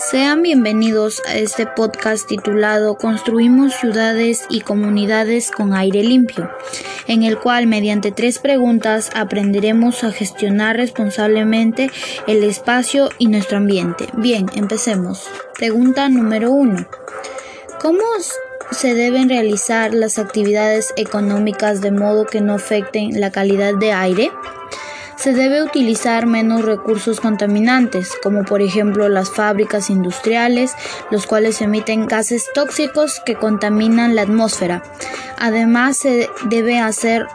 Sean bienvenidos a este podcast titulado Construimos ciudades y comunidades con aire limpio, en el cual mediante tres preguntas aprenderemos a gestionar responsablemente el espacio y nuestro ambiente. Bien, empecemos. Pregunta número uno. ¿Cómo se deben realizar las actividades económicas de modo que no afecten la calidad de aire? Se debe utilizar menos recursos contaminantes, como por ejemplo las fábricas industriales, los cuales emiten gases tóxicos que contaminan la atmósfera. Además, se debe hacer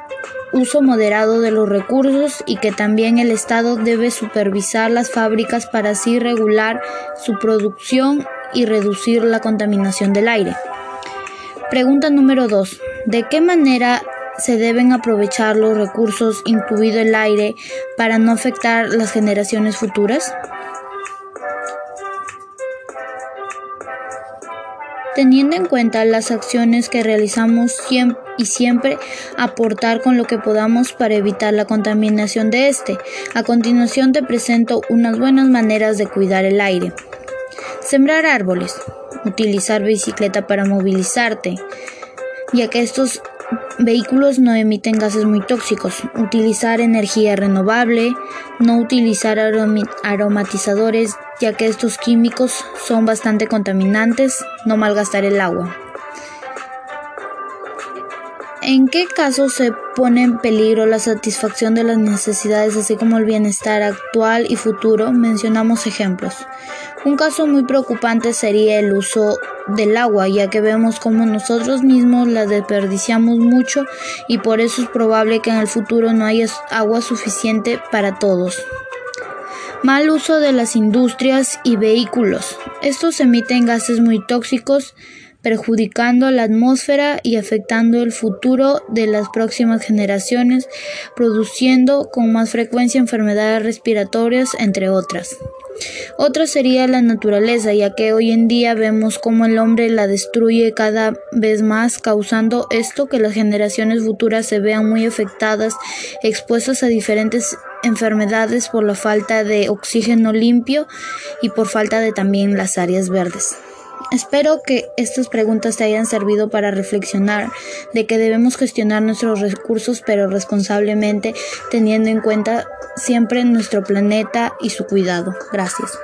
uso moderado de los recursos y que también el Estado debe supervisar las fábricas para así regular su producción y reducir la contaminación del aire. Pregunta número 2. ¿De qué manera se deben aprovechar los recursos, incluido el aire, para no afectar las generaciones futuras? Teniendo en cuenta las acciones que realizamos y siempre aportar con lo que podamos para evitar la contaminación de este. A continuación te presento unas buenas maneras de cuidar el aire. Sembrar árboles. Utilizar bicicleta para movilizarte, ya que estos Vehículos no emiten gases muy tóxicos. Utilizar energía renovable. No utilizar aromatizadores ya que estos químicos son bastante contaminantes. No malgastar el agua. ¿En qué caso se pone en peligro la satisfacción de las necesidades así como el bienestar actual y futuro? Mencionamos ejemplos. Un caso muy preocupante sería el uso del agua, ya que vemos como nosotros mismos la desperdiciamos mucho y por eso es probable que en el futuro no haya agua suficiente para todos. Mal uso de las industrias y vehículos. Estos emiten gases muy tóxicos perjudicando la atmósfera y afectando el futuro de las próximas generaciones, produciendo con más frecuencia enfermedades respiratorias, entre otras. Otra sería la naturaleza, ya que hoy en día vemos cómo el hombre la destruye cada vez más, causando esto que las generaciones futuras se vean muy afectadas, expuestas a diferentes enfermedades por la falta de oxígeno limpio y por falta de también las áreas verdes. Espero que estas preguntas te hayan servido para reflexionar de que debemos gestionar nuestros recursos pero responsablemente teniendo en cuenta siempre nuestro planeta y su cuidado. Gracias.